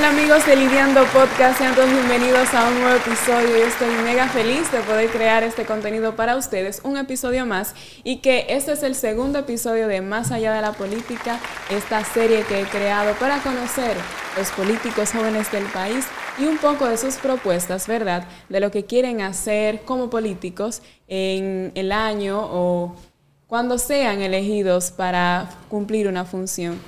tal amigos de Lidiando Podcast? Sean todos bienvenidos a un nuevo episodio. Yo estoy mega feliz de poder crear este contenido para ustedes, un episodio más, y que este es el segundo episodio de Más allá de la política, esta serie que he creado para conocer los políticos jóvenes del país y un poco de sus propuestas, ¿verdad? De lo que quieren hacer como políticos en el año o cuando sean elegidos para cumplir una función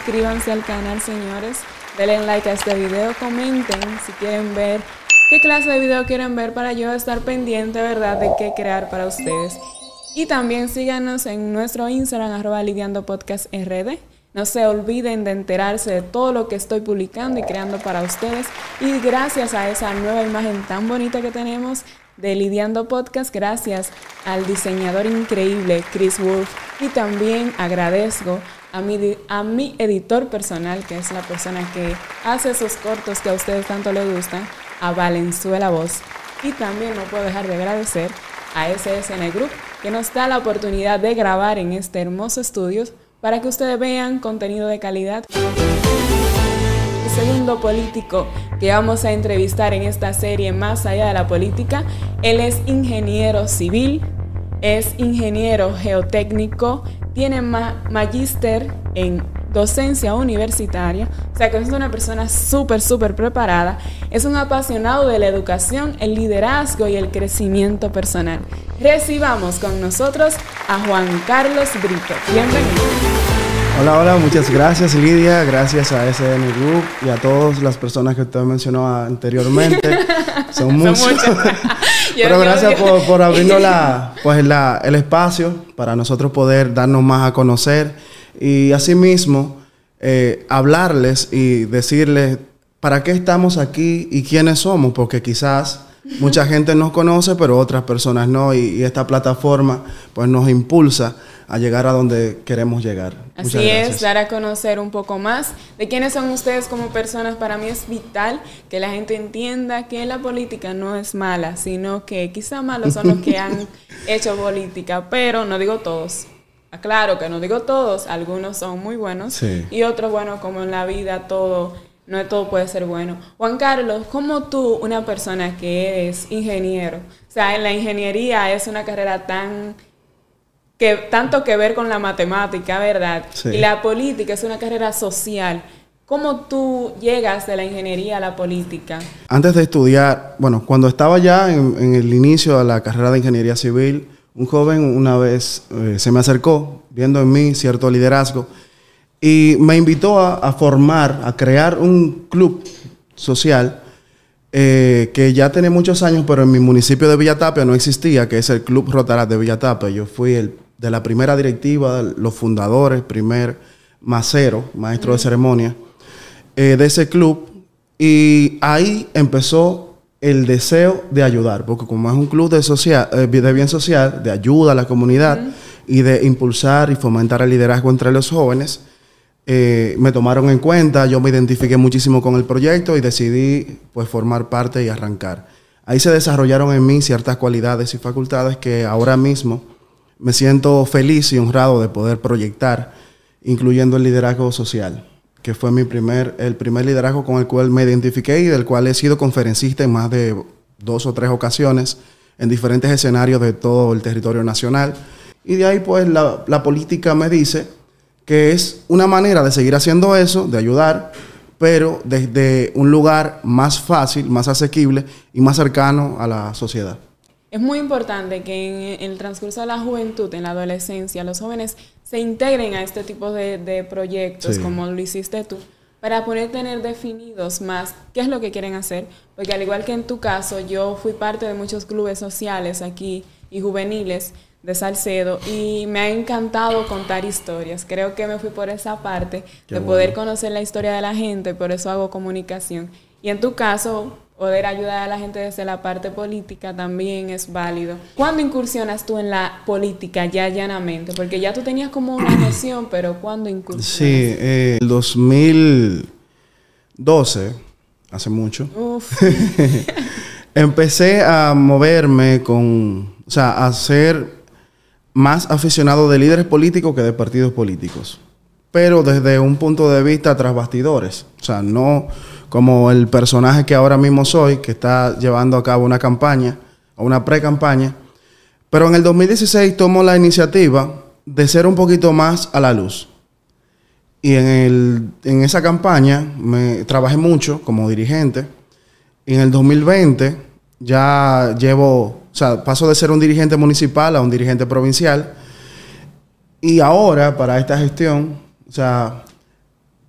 suscríbanse al canal, señores. Denle like a este video, comenten si quieren ver qué clase de video quieren ver para yo estar pendiente, ¿verdad?, de qué crear para ustedes. Y también síganos en nuestro Instagram, arroba lidiando podcast RD. No se olviden de enterarse de todo lo que estoy publicando y creando para ustedes. Y gracias a esa nueva imagen tan bonita que tenemos de Lidiando Podcast, gracias al diseñador increíble Chris Wolf. Y también agradezco a mi, a mi editor personal, que es la persona que hace esos cortos que a ustedes tanto les gustan, a Valenzuela Voz. Y también no puedo dejar de agradecer a SSN Group, que nos da la oportunidad de grabar en este hermoso estudio para que ustedes vean contenido de calidad. El segundo político que vamos a entrevistar en esta serie Más allá de la política, él es ingeniero civil, es ingeniero geotécnico, tiene magíster en docencia universitaria, o sea que es una persona súper, súper preparada, es un apasionado de la educación, el liderazgo y el crecimiento personal. Recibamos con nosotros a Juan Carlos Brito. Bienvenido. Hola, hola, muchas gracias Lidia, gracias a SN Group y a todas las personas que usted mencionó anteriormente. Son muchos. Pero gracias por, por abrirnos la, pues la, el espacio para nosotros poder darnos más a conocer y asimismo eh, hablarles y decirles para qué estamos aquí y quiénes somos, porque quizás mucha gente nos conoce, pero otras personas no, y, y esta plataforma pues nos impulsa a llegar a donde queremos llegar. Así es, dar a conocer un poco más de quiénes son ustedes como personas. Para mí es vital que la gente entienda que la política no es mala, sino que quizá malos son los que han hecho política, pero no digo todos. Aclaro que no digo todos, algunos son muy buenos y otros, bueno, como en la vida todo, no todo puede ser bueno. Juan Carlos, como tú, una persona que es ingeniero, o sea, en la ingeniería es una carrera tan que tanto que ver con la matemática, ¿verdad? Y la política es una carrera social. ¿Cómo tú llegas de la ingeniería a la política? Antes de estudiar, bueno, cuando estaba ya en, el inicio de la carrera de ingeniería civil, un joven una vez eh, se me acercó, viendo en mí cierto liderazgo, y me invitó a, formar, a crear un club social eh, que ya tiene muchos años, pero en mi municipio de Villatapia no existía, que es el Club Rotarat de Villatapia. Yo fui el de la primera directiva, los fundadores, primer macero, maestro de ceremonia, eh, de ese club. Y ahí empezó el deseo de ayudar, porque como es un club de, social, eh, de bien social, de ayuda a la comunidad y de impulsar y fomentar el liderazgo entre los jóvenes, eh, me tomaron en cuenta, yo me identifiqué muchísimo con el proyecto y decidí pues formar parte y arrancar. Ahí se desarrollaron en mí ciertas cualidades y facultades que ahora mismo me siento feliz y honrado de poder proyectar, incluyendo el liderazgo social, que fue mi primer, el primer liderazgo con el cual me identifiqué y del cual he sido conferencista en más de dos o tres ocasiones en diferentes escenarios de todo el territorio nacional. Y de ahí pues la, la política me dice que es una manera de seguir haciendo eso, de ayudar, pero desde un lugar más fácil, más asequible y más cercano a la sociedad. Es muy importante que en el transcurso de la juventud, en la adolescencia, los jóvenes se integren a este tipo de, proyectos como lo hiciste tú, para poder tener definidos más qué es lo que quieren hacer. Porque al igual que en tu caso, yo fui parte de muchos clubes sociales aquí y juveniles de Salcedo y me ha encantado contar historias. Creo que me fui por esa parte de poder conocer la historia de la gente, por eso hago comunicación. Y en tu caso, poder ayudar a la gente desde la parte política también es válido. ¿Cuándo incursionas tú en la política ya llanamente? Porque ya tú tenías como una noción, pero ¿cuándo incursionas? Sí, eh, el 2012, hace mucho, empecé a moverme con, o sea, a ser más aficionado de líderes políticos que de partidos políticos. pero desde un punto de vista tras bastidores. O sea, no como el personaje que ahora mismo soy, que está llevando a cabo una campaña, o una pre-campaña. Pero en el 2016 tomo la iniciativa de ser un poquito más a la luz. Y en, el, en esa campaña me trabajé mucho como dirigente. Y en el 2020 ya llevo, o sea, paso de ser un dirigente municipal a un dirigente provincial. Y ahora, para esta gestión, o sea,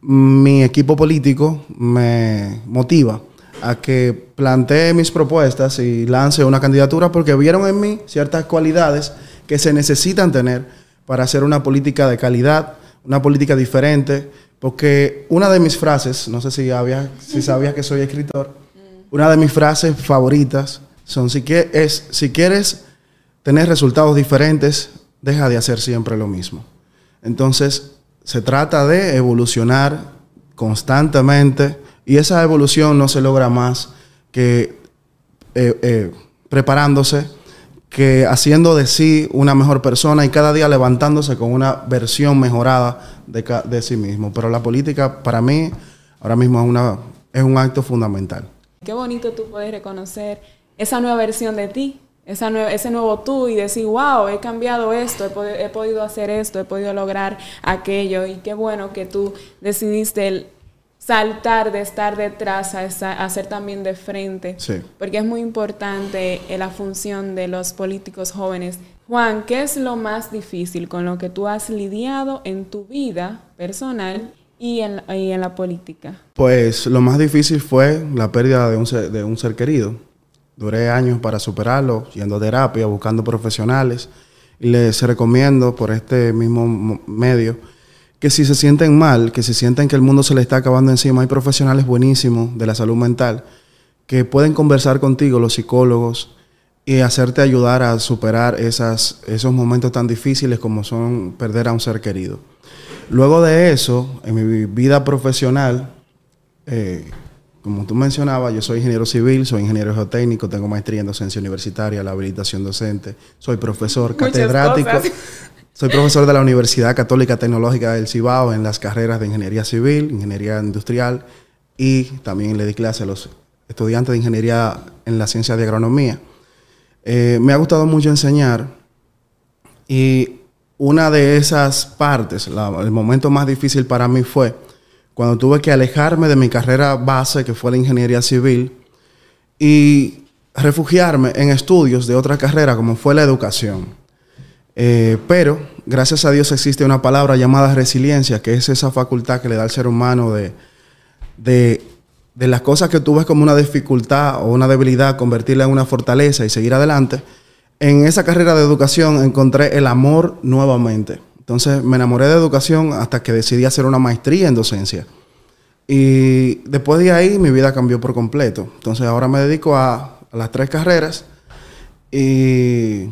mi equipo político me motiva a que plantee mis propuestas y lance una candidatura porque vieron en mí ciertas cualidades que se necesitan tener para hacer una política de calidad, una política diferente, porque una de mis frases, no sé si, había, si sabías que soy escritor, una de mis frases favoritas son, si, es, si quieres tener resultados diferentes, deja de hacer siempre lo mismo. Entonces, se trata de evolucionar constantemente y esa evolución no se logra más que eh, eh, preparándose, que haciendo de sí una mejor persona y cada día levantándose con una versión mejorada de, de sí mismo. Pero la política para mí ahora mismo es, una, es un acto fundamental. Qué bonito tú puedes reconocer esa nueva versión de ti, esa ese nuevo tú y decir, wow, he cambiado esto, he, he, podido hacer esto, he podido lograr aquello. Y qué bueno que tú decidiste saltar de estar detrás a, ser también de frente. Porque es muy importante la función de los políticos jóvenes. Juan, ¿qué es lo más difícil con lo que tú has lidiado en tu vida personal y en, y en la política? Pues lo más difícil fue la pérdida de un de un ser querido Duré años para superarlo, yendo a terapia, buscando profesionales. Les recomiendo por este mismo medio que si se sienten mal, que si sienten que el mundo se les está acabando encima, hay profesionales buenísimos de la salud mental que pueden conversar contigo, los psicólogos, y hacerte ayudar a superar esos momentos tan difíciles como son perder a un ser querido. Luego de eso, en mi vida profesional, eh, como tú mencionabas, yo soy ingeniero civil, soy ingeniero geotécnico, tengo maestría en docencia universitaria, la habilitación docente, soy profesor catedrático, soy profesor de la Universidad Católica Tecnológica del Cibao en las carreras de ingeniería civil, ingeniería industrial y también le di clase a los estudiantes de ingeniería en la ciencia de agronomía. Eh, me ha gustado mucho enseñar y una de esas partes, el momento más difícil para mí fue cuando tuve que alejarme de mi carrera base, que fue la ingeniería civil, y refugiarme en estudios de otra carrera, como fue la educación. Eh, pero, gracias a Dios, existe una palabra llamada resiliencia, que es esa facultad que le da al ser humano de, de, las cosas que tú como una dificultad o una debilidad, convertirla en una fortaleza y seguir adelante. En esa carrera de educación encontré el amor nuevamente. Entonces me enamoré de educación hasta que decidí hacer una maestría en docencia. Y después de ahí mi vida cambió por completo. Entonces ahora me dedico a, las tres carreras y,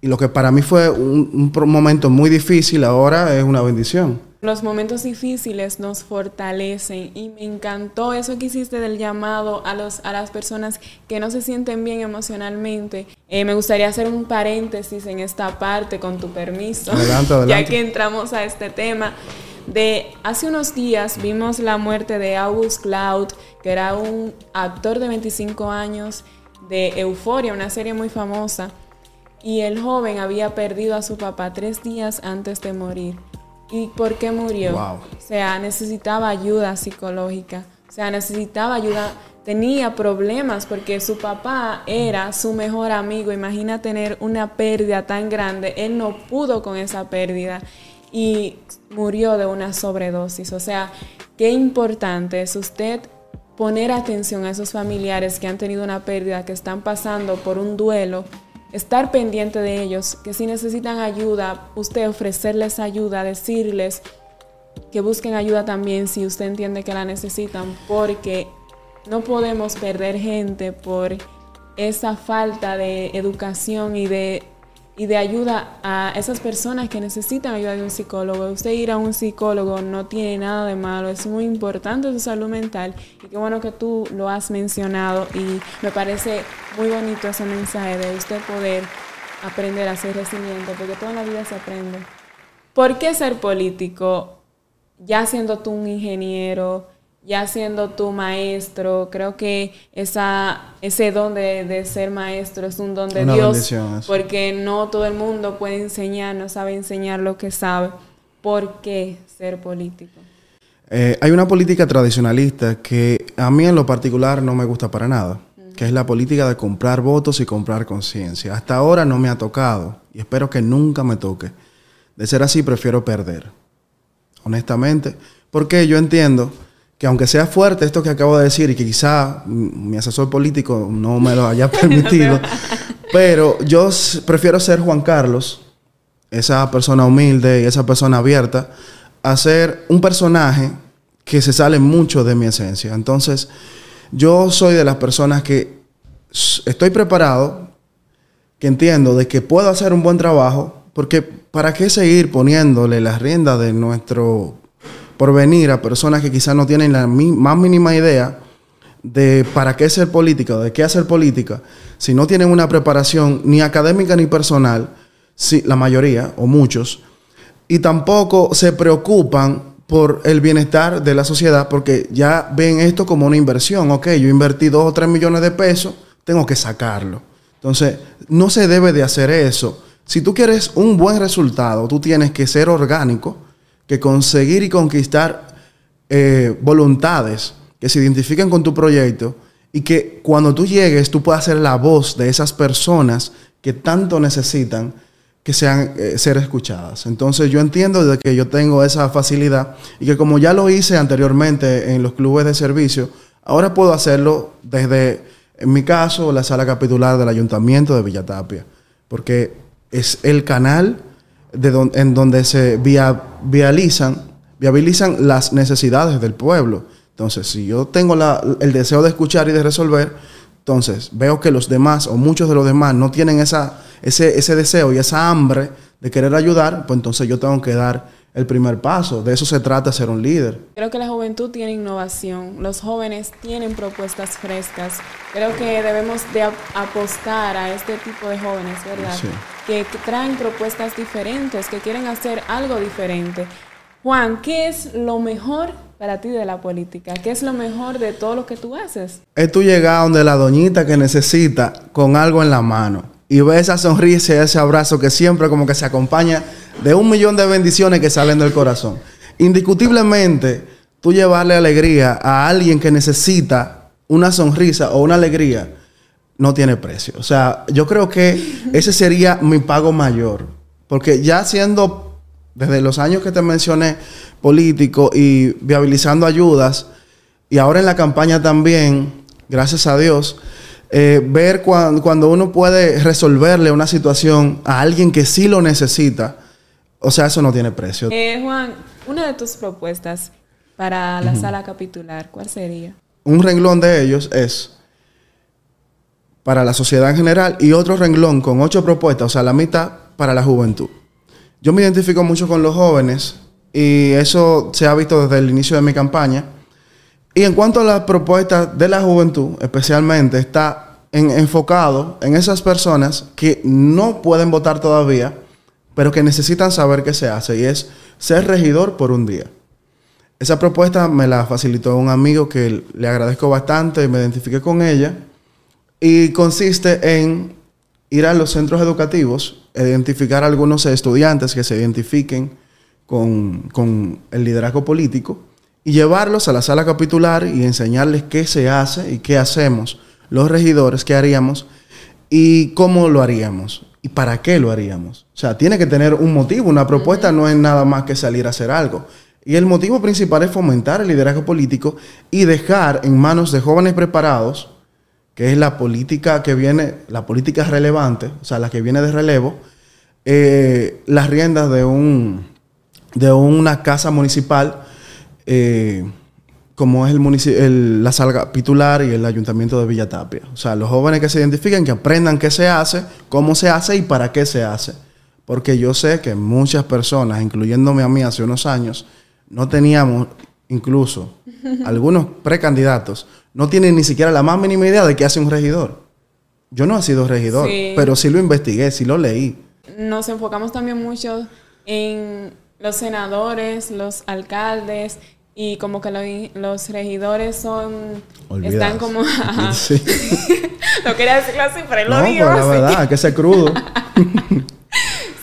y, lo que para mí fue un, un momento muy difícil ahora es una bendición. Los momentos difíciles nos fortalecen y me encantó eso que hiciste del llamado a, los, a las personas que no se sienten bien emocionalmente. Eh, me gustaría hacer un paréntesis en esta parte, con tu permiso, ya que entramos a este tema. De hace unos días vimos la muerte de August Cloud, que era un actor de 25 años de Euforia, una serie muy famosa, y el joven había perdido a su papá tres días antes de morir. ¿Y por qué murió? O sea, necesitaba ayuda psicológica. O sea, necesitaba ayuda, tenía problemas porque su papá era su mejor amigo. Imagina tener una pérdida tan grande. Él no pudo con esa pérdida y murió de una sobredosis. O sea, qué importante es usted poner atención a esos familiares que han tenido una pérdida, que están pasando por un duelo estar pendiente de ellos, que si necesitan ayuda, usted ofrecerles ayuda, decirles que busquen ayuda también si usted entiende que la necesitan, porque no podemos perder gente por esa falta de educación y de y de ayuda a esas personas que necesitan ayuda de un psicólogo. Usted ir a un psicólogo no tiene nada de malo, es muy importante su salud mental y qué bueno que tú lo has mencionado y me parece muy bonito ese mensaje de usted poder aprender a ser resiliente, porque toda la vida se aprende. ¿Por qué ser político? ya siendo tú un ingeniero, ya siendo tu maestro, creo que esa, ese don de, ser maestro es un don de Dios, porque no todo el mundo puede enseñar, no sabe enseñar lo que sabe. ¿Por qué ser político? Eh, hay una política tradicionalista que a mí en lo particular no me gusta para nada, que es la política de comprar votos y comprar conciencia. Hasta ahora no me ha tocado y espero que nunca me toque. De ser así, prefiero perder, honestamente, porque yo entiendo que aunque sea fuerte esto que acabo de decir y que quizá mi asesor político no me lo haya permitido, pero yo prefiero ser Juan Carlos, esa persona humilde y esa persona abierta, a ser un personaje que se sale mucho de mi esencia. Entonces, yo soy de las personas que estoy preparado, que entiendo de que puedo hacer un buen trabajo, porque ¿para qué seguir poniéndole las riendas de nuestro por venir a personas que quizás no tienen la más mínima idea de para qué ser política de qué hacer política, si no tienen una preparación ni académica ni personal, si, la mayoría o muchos, y tampoco se preocupan por el bienestar de la sociedad porque ya ven esto como una inversión. Ok, yo invertí dos o tres millones de pesos, tengo que sacarlo. Entonces, no se debe de hacer eso. Si tú quieres un buen resultado, tú tienes que ser orgánico, que conseguir y conquistar eh, voluntades que se identifiquen con tu proyecto y que cuando tú llegues tú puedas ser la voz de esas personas que tanto necesitan que sean eh, ser escuchadas. Entonces yo entiendo de que yo tengo esa facilidad y que como ya lo hice anteriormente en los clubes de servicio, ahora puedo hacerlo desde, en mi caso, la sala capitular del Ayuntamiento de Villatapia, porque es el canal de en donde se via, vializan, viabilizan las necesidades del pueblo. Entonces, si yo tengo el deseo de escuchar y de resolver, entonces veo que los demás o muchos de los demás no tienen esa, ese, ese deseo y esa hambre de querer ayudar, pues entonces yo tengo que dar el primer paso. De eso se trata ser un líder. Creo que la juventud tiene innovación, los jóvenes tienen propuestas frescas. Creo que debemos de apostar a este tipo de jóvenes, ¿verdad? Que, traen propuestas diferentes, que quieren hacer algo diferente. Juan, ¿qué es lo mejor para ti de la política? ¿Qué es lo mejor de todo lo que tú haces? Es tú llegar donde la doñita que necesita con algo en la mano y ve esa sonrisa y ese abrazo que siempre como que se acompaña de un millón de bendiciones que salen del corazón. Indiscutiblemente, tú llevarle alegría a alguien que necesita una sonrisa o una alegría no tiene precio. O sea, yo creo que ese sería mi pago mayor. Porque ya siendo, desde los años que te mencioné, político y viabilizando ayudas, y ahora en la campaña también, gracias a Dios, eh, ver cuando uno puede resolverle una situación a alguien que sí lo necesita, o sea, eso no tiene precio. Eh, Juan, una de tus propuestas para la sala capitular, ¿cuál sería? Un renglón de ellos es para la sociedad en general y otro renglón con ocho propuestas, o sea, la mitad para la juventud. Yo me identifico mucho con los jóvenes y eso se ha visto desde el inicio de mi campaña y en cuanto a las propuestas de la juventud, especialmente, está enfocado en esas personas que no pueden votar todavía, pero que necesitan saber qué se hace, y es ser regidor por un día. Esa propuesta me la facilitó un amigo que le agradezco bastante y me identifiqué con ella. Y consiste en ir a los centros educativos, identificar a algunos estudiantes que se identifiquen con, con el liderazgo político y llevarlos a la sala capitular y enseñarles qué se hace y qué hacemos los regidores, qué haríamos y cómo lo haríamos y para qué lo haríamos. O sea, tiene que tener un motivo, una propuesta no es nada más que salir a hacer algo. Y el motivo principal es fomentar el liderazgo político y dejar en manos de jóvenes preparados, que es la política que viene, la política relevante, o sea, la que viene de relevo, eh, las riendas de, un, de una casa municipal eh, como es el, la sala capitular y el ayuntamiento de Villa Tapia. O sea, los jóvenes que se identifiquen, que aprendan qué se hace, cómo se hace y para qué se hace. Porque yo sé que muchas personas, incluyéndome a mí hace unos años, no teníamos, incluso algunos precandidatos, no tienen ni siquiera la más mínima idea de qué hace un regidor. Yo no he sido regidor, pero sí lo investigué, sí lo leí. Nos enfocamos también mucho en los senadores, los alcaldes y como que los regidores son están como sí. no quería decirlo así pero lo digo pues, la verdad que ser crudo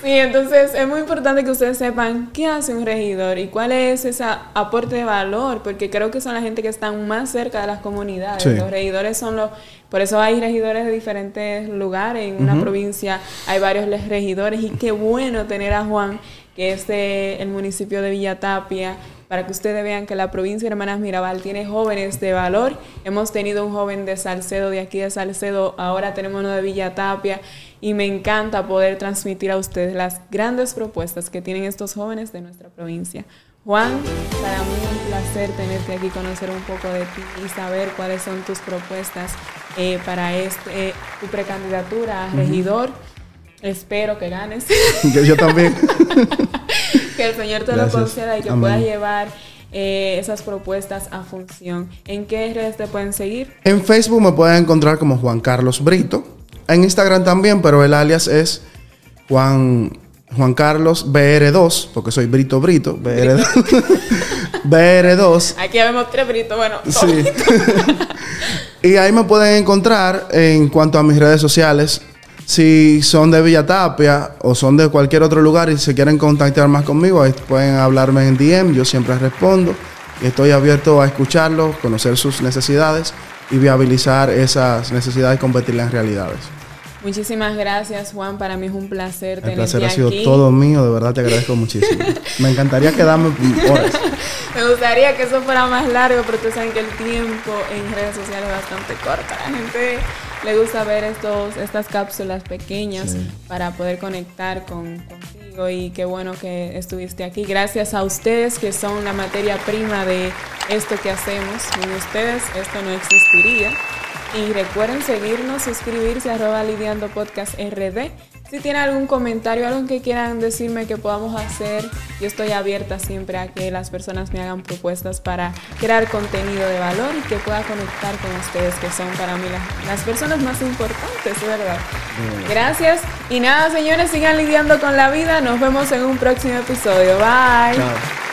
sí entonces es muy importante que ustedes sepan qué hace un regidor y cuál es ese aporte de valor porque creo que son la gente que están más cerca de las comunidades. Los regidores son los por eso hay regidores de diferentes lugares. En una provincia hay varios regidores y qué bueno tener a Juan que es de el municipio de Villatapia para que ustedes vean que la provincia de Hermanas Mirabal tiene jóvenes de valor. Hemos tenido un joven de Salcedo, de aquí de Salcedo, ahora tenemos uno de Villa Tapia y me encanta poder transmitir a ustedes las grandes propuestas que tienen estos jóvenes de nuestra provincia. Juan, para mí es un placer tenerte aquí, conocer un poco de ti y saber cuáles son tus propuestas eh, para este, tu precandidatura a regidor. Espero que ganes. Yo, también. Señor te lo conceda y que puedas llevar eh, esas propuestas a función. ¿En qué redes te pueden seguir? En Facebook me pueden encontrar como Juan Carlos Brito. En Instagram también, pero el alias es Juan, Juan Carlos BR2, porque soy Brito Brito. BR2. BR2. Aquí vemos tres Brito, bueno. Sí. y ahí me pueden encontrar en cuanto a mis redes sociales. Si son de Villa Tapia o son de cualquier otro lugar y se quieren contactar más conmigo, ahí pueden hablarme en DM, yo siempre respondo. Y estoy abierto a escucharlos, conocer sus necesidades y viabilizar esas necesidades y convertirlas en realidades. Muchísimas gracias, Juan. Para mí es un placer tenerte aquí. El placer ha sido todo mío, de verdad te agradezco muchísimo. Me encantaría quedarme horas. Me gustaría que eso fuera más largo, pero ustedes saben que el tiempo en redes sociales es bastante corto. La gente le gusta ver estos, estas cápsulas pequeñas para poder conectar con, contigo y qué bueno que estuviste aquí. Gracias a ustedes que son la materia prima de esto que hacemos. Sin ustedes esto no existiría. Y recuerden seguirnos, suscribirse a arroba lidiando podcast RD. Si tienen algún comentario, algo que quieran decirme que podamos hacer, yo estoy abierta siempre a que las personas me hagan propuestas para crear contenido de valor y que pueda conectar con ustedes, que son para mí las, personas más importantes, ¿verdad? Gracias. Y nada, señores, sigan lidiando con la vida. Nos vemos en un próximo episodio. Bye.